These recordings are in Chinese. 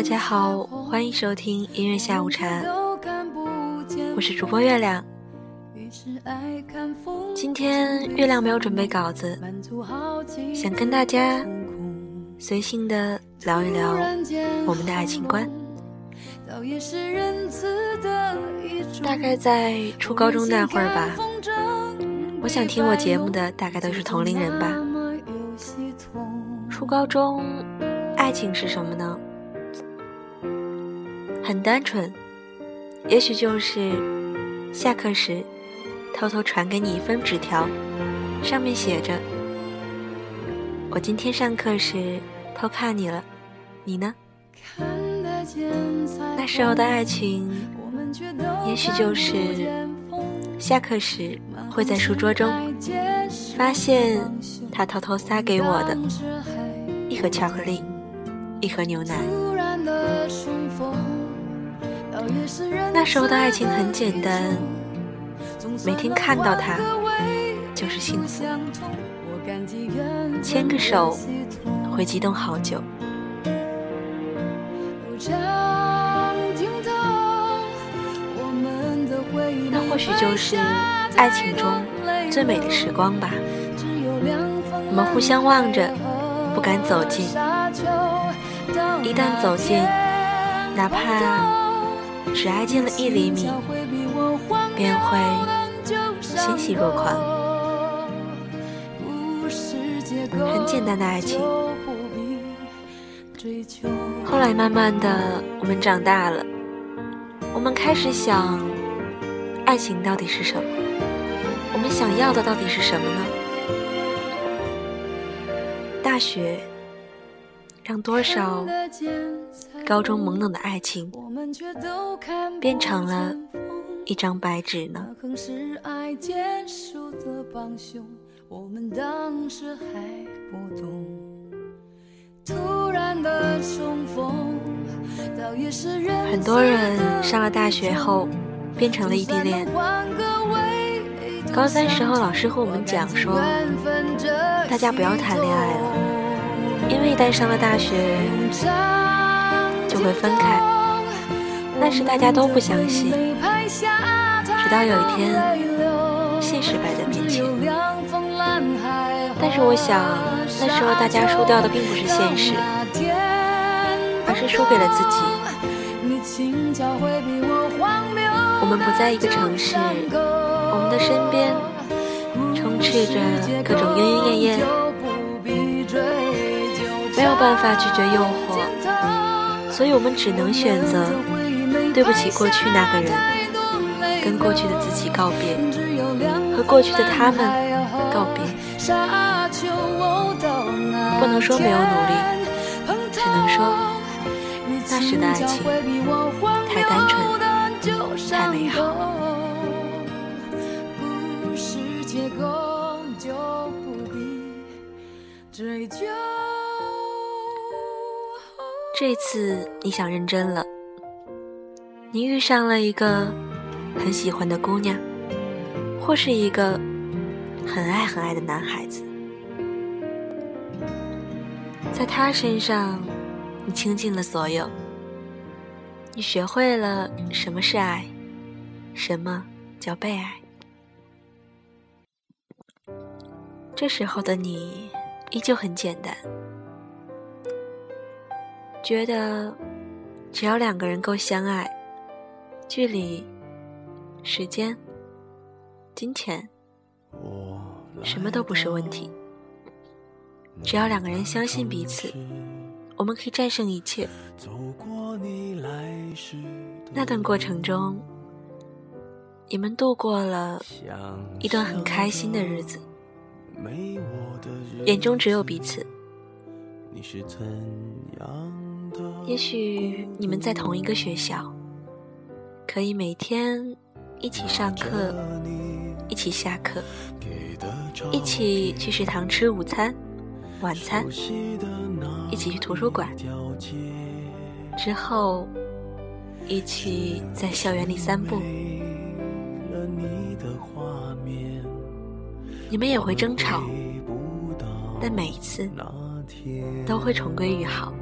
大家好，欢迎收听音乐下午茶，我是主播月亮。今天月亮没有准备稿子，想跟大家随性的聊一聊我们的爱情观。大概在初高中那会儿吧，我想听我节目的大概都是同龄人吧。初高中，爱情是什么呢？很单纯，也许就是下课时偷偷传给你一封纸条，上面写着：“我今天上课时偷看你了，你呢？”那时候的爱情，也许就是下课时会在书桌中发现他偷偷塞给我的。一盒巧克力，一盒牛奶。那时候的爱情很简单，每天看到他就是幸福，牵个手会激动好久。那或许就是爱情中最美的时光吧。我们互相望着。不敢走近，一旦走近，哪怕只挨近了一厘米，便会欣喜若狂。很简单的爱情。后来慢慢的，我们长大了，我们开始想，爱情到底是什么？我们想要的到底是什么呢？大学让多少高中懵懂的爱情变成了一张白纸呢？很多人上了大学后变成了异地恋。高三时候，老师和我们讲说，大家不要谈恋爱了，因为一旦上了大学就会分开。那时大家都不相信，直到有一天，现实摆在面前。但是我想，那时候大家输掉的并不是现实，而是输给了自己。我们不在一个城市。我们的身边充斥着各种莺莺燕燕，没有办法拒绝诱惑，所以我们只能选择对不起过去那个人，跟过去的自己告别，和过去的他们告别。不能说没有努力，只能说那时的爱情太单纯，太美好。追究这次你想认真了，你遇上了一个很喜欢的姑娘，或是一个很爱很爱的男孩子，在他身上，你倾尽了所有，你学会了什么是爱，什么叫被爱。这时候的你依旧很简单，觉得只要两个人够相爱，距离、时间、金钱，什么都不是问题。只要两个人相信彼此，我们可以战胜一切。那段过程中，你们度过了一段很开心的日子。眼中只有彼此。你是怎样也许你们在同一个学校，可以每天一起上课，一起下课，一起去食堂吃午餐、晚餐，一起去图书馆，之后一起在校园里散步。你们也会争吵，但每一次都会重归于好。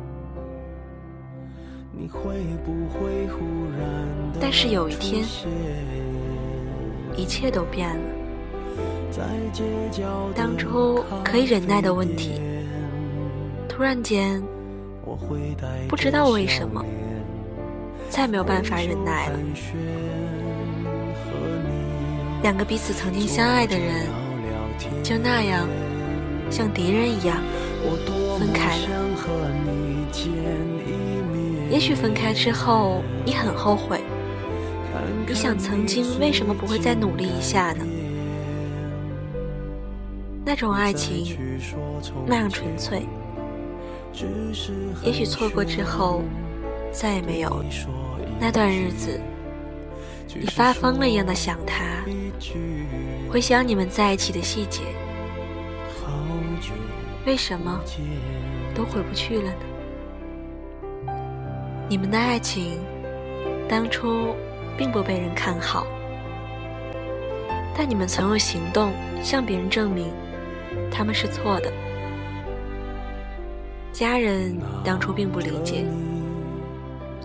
但是有一天，一切都变了。当初可以忍耐的问题，突然间，不知道为什么，再没有办法忍耐了。两个彼此曾经相爱的人，就那样像敌人一样分开了。也许分开之后，你很后悔，你想曾经为什么不会再努力一下呢？那种爱情那样纯粹，也许错过之后再也没有那段日子，你发疯了一样的想他，回想你们在一起的细节，为什么都回不去了呢？你们的爱情当初并不被人看好，但你们曾用行动向别人证明。他们是错的，家人当初并不理解，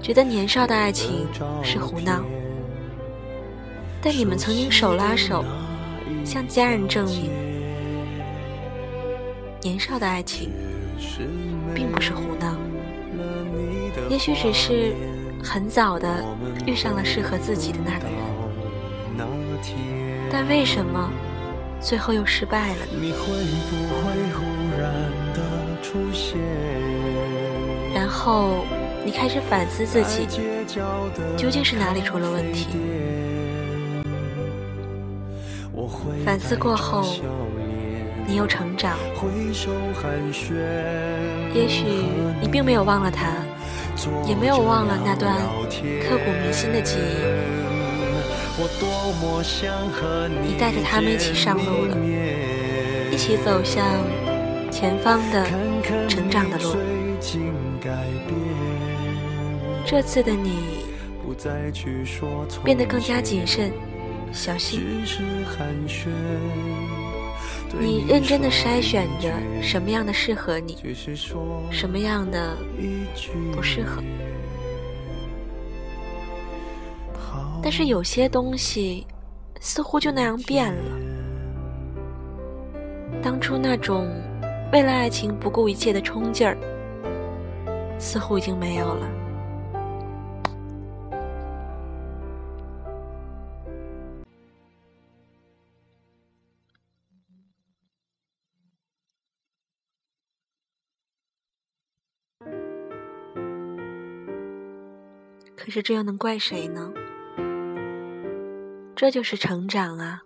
觉得年少的爱情是胡闹。但你们曾经手拉手，向家人证明，年少的爱情并不是胡闹，也许只是很早的遇上了适合自己的那个人。但为什么？最后又失败了呢。然后你开始反思自己，究竟是哪里出了问题？反思过后，你又成长。也许你并没有忘了他，也没有忘了那段刻骨铭心的记忆。你带着他们一起上路了，一起走向前方的成长的路。这次的你变得更加谨慎、小心。你认真的筛选着什么样的适合你，什么样的不适合。但是有些东西似乎就那样变了。当初那种为了爱情不顾一切的冲劲儿，似乎已经没有了。可是这又能怪谁呢？这就是成长啊！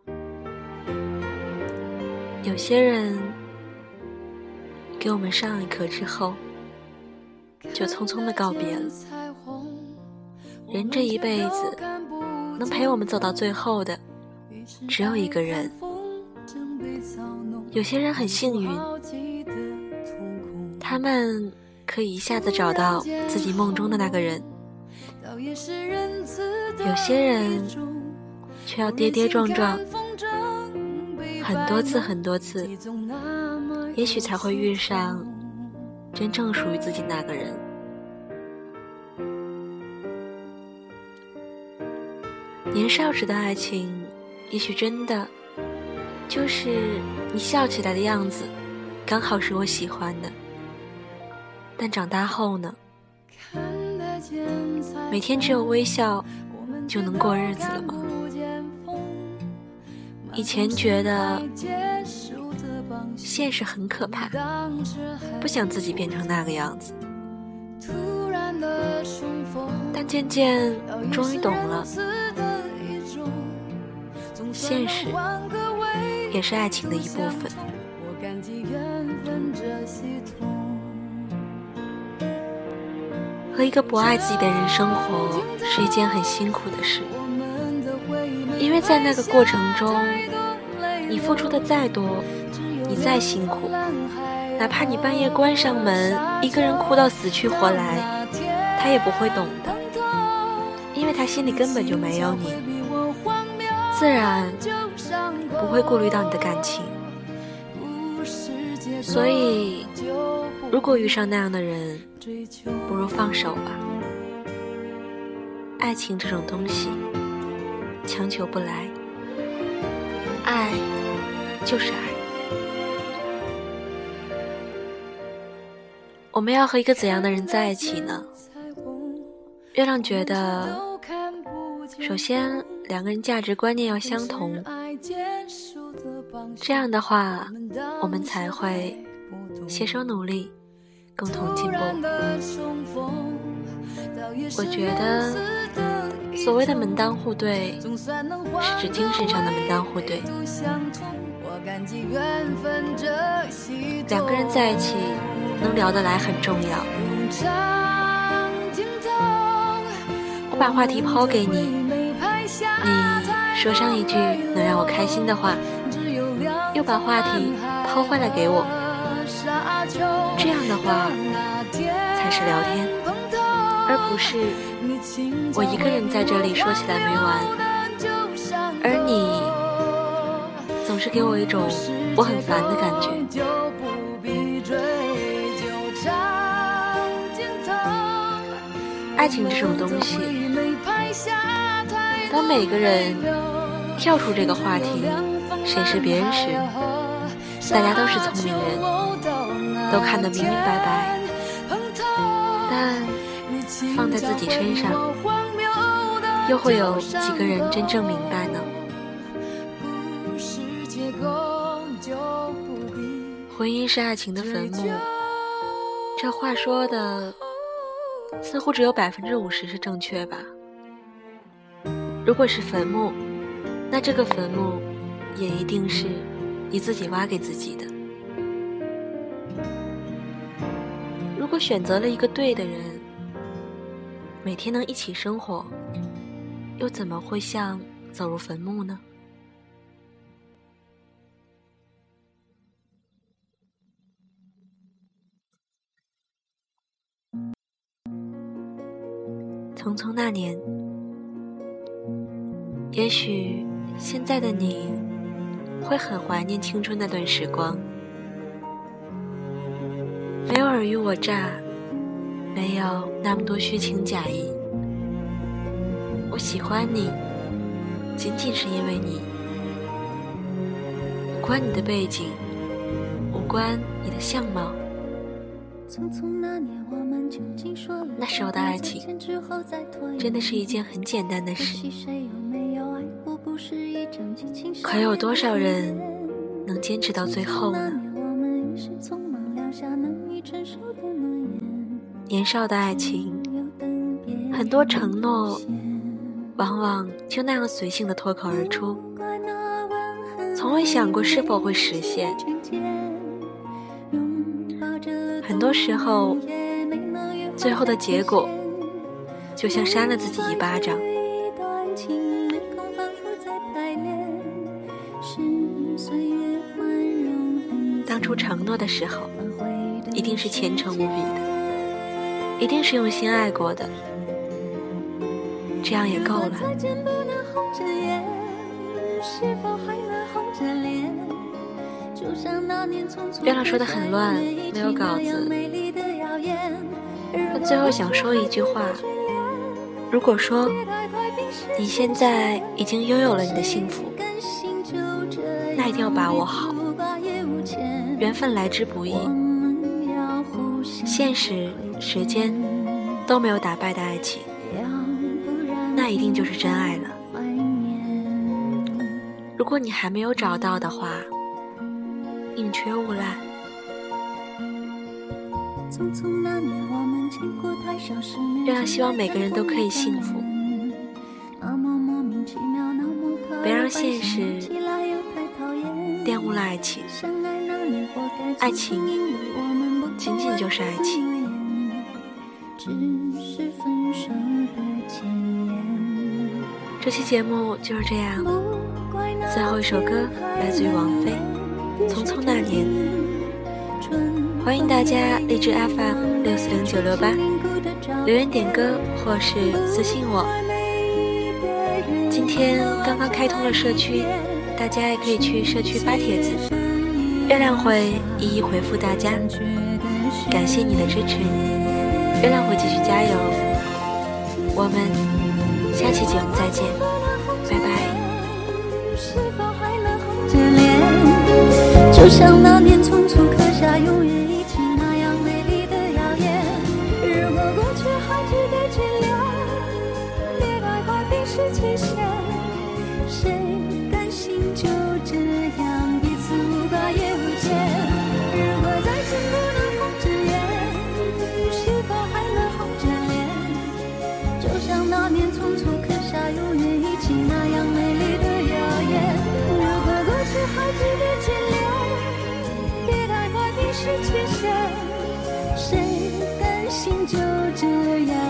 有些人给我们上一课之后，就匆匆的告别了。人这一辈子，能陪我们走到最后的，只有一个人。有些人很幸运，他们可以一下子找到自己梦中的那个人。有些人。却要跌跌撞撞很多次很多次，也许才会遇上真正属于自己那个人。年少时的爱情，也许真的就是你笑起来的样子，刚好是我喜欢的。但长大后呢？每天只有微笑就能过日子了吗？以前觉得现实很可怕，不想自己变成那个样子，但渐渐终于懂了，现实也是爱情的一部分。和一个不爱自己的人生活是一件很辛苦的事。因为在那个过程中，你付出的再多，你再辛苦，哪怕你半夜关上门，一个人哭到死去活来，他也不会懂的，因为他心里根本就没有你，自然不会顾虑到你的感情。所以，如果遇上那样的人，不如放手吧。爱情这种东西，强求不来。爱就是爱。我们要和一个怎样的人在一起呢？月亮觉得，首先两个人价值观念要相同，这样的话，我们才会携手努力，共同进步。我觉得，所谓的门当户对，是指精神上的门当户对。两个人在一起。能聊得来很重要。我把话题抛给你，你说上一句能让我开心的话，又把话题抛回来给我。这样的话才是聊天，而不是我一个人在这里说起来没完，而你总是给我一种我很烦的感觉。爱情这种东西，当每个人跳出这个话题审视别人时，大家都是聪明人，都看得明明白白。但放在自己身上，又会有几个人真正明白呢？婚姻是爱情的坟墓，这话说的。似乎只有百分之五十是正确吧。如果是坟墓，那这个坟墓也一定是你自己挖给自己的。果选择了一个对的人，每天能一起生活，又怎么会像走入坟墓呢？匆匆那年，也许现在的你会很怀念青春那段时光，没有尔虞我诈，没有那么多虚情假意。我喜欢你，仅仅是因为你，无关你的背景，无关你的相貌。那时候的爱情，真的是一件很简单的事。可有多少人能坚持到最后呢？年少的爱情，很多承诺，往往就那样随性的脱口而出，从未想过是否会实现。很多时候，最后的结果就像扇了自己一巴掌。当初承诺的时候，一定是虔诚无比的，一定是用心爱过的，这样也够了。月亮说的很乱，没有稿子。他最后想说一句话：如果说你现在已经拥有了你的幸福，那一定要把握好。缘分来之不易，现实、时间都没有打败的爱情，那一定就是真爱了。如果你还没有找到的话，宁缺毋滥。月亮，希望每个人都可以幸福。别让现实玷污了爱情。爱情仅仅就是爱情。这期节目就是这样。最后一首歌来自于王菲。匆匆那年，欢迎大家荔枝 FM 六四零九六八留言点歌或是私信我。今天刚刚开通了社区，大家也可以去社区发帖子，月亮会一一回复大家。感谢你的支持，月亮会继续加油。我们下期节目再见，拜拜。就像那年匆匆刻下永远谁甘心就这样？